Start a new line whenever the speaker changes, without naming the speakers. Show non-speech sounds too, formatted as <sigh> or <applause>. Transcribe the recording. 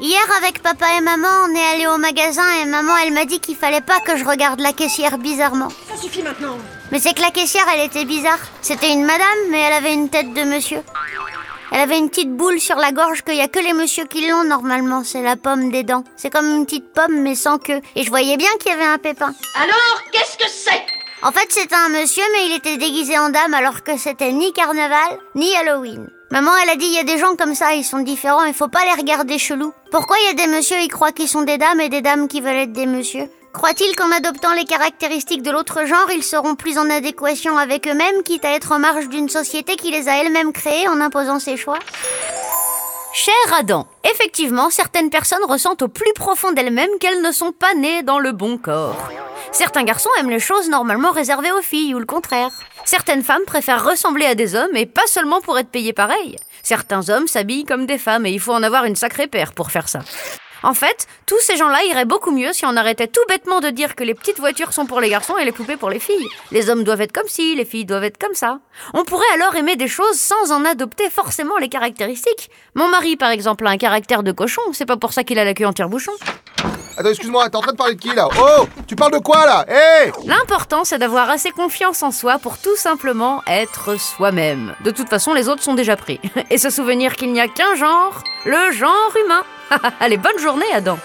hier avec papa et maman, on est allé au magasin et maman elle m'a dit qu'il fallait pas que je regarde la caissière bizarrement.
Ça suffit maintenant.
Mais c'est que la caissière elle était bizarre. C'était une madame mais elle avait une tête de monsieur. Elle avait une petite boule sur la gorge qu'il y a que les messieurs qui l'ont normalement, c'est la pomme des dents. C'est comme une petite pomme mais sans queue. Et je voyais bien qu'il y avait un pépin.
Alors, qu'est-ce que c'est
En fait, c'était un monsieur, mais il était déguisé en dame alors que c'était ni carnaval, ni Halloween. Maman, elle a dit, il y a des gens comme ça, ils sont différents, il faut pas les regarder chelous. Pourquoi il y a des messieurs, ils croient qu'ils sont des dames et des dames qui veulent être des messieurs? Croit-il qu'en adoptant les caractéristiques de l'autre genre, ils seront plus en adéquation avec eux-mêmes, quitte à être en marge d'une société qui les a elle-même créés en imposant ses choix? Cher Adam, effectivement, certaines personnes ressentent au plus profond d'elles-mêmes qu'elles ne sont pas nées dans le bon corps. Certains garçons aiment les choses normalement réservées aux filles ou le contraire. Certaines femmes préfèrent ressembler à des hommes et pas seulement pour être payées pareil. Certains hommes s'habillent comme des femmes et il faut en avoir une sacrée paire pour faire ça. En fait, tous ces gens-là iraient beaucoup mieux si on arrêtait tout bêtement de dire que les petites voitures sont pour les garçons et les poupées pour les filles. Les hommes doivent être comme ci, les filles doivent être comme ça. On pourrait alors aimer des choses sans en adopter forcément les caractéristiques. Mon mari, par exemple, a un caractère de cochon, c'est pas pour ça qu'il a la queue en tire-bouchon.
Attends, excuse-moi, t'es en train de parler de qui là Oh Tu parles de quoi là Hé
L'important, c'est d'avoir assez confiance en soi pour tout simplement être soi-même. De toute façon, les autres sont déjà pris. <laughs> Et se souvenir qu'il n'y a qu'un genre, le genre humain. <laughs> Allez, bonne journée, Adam.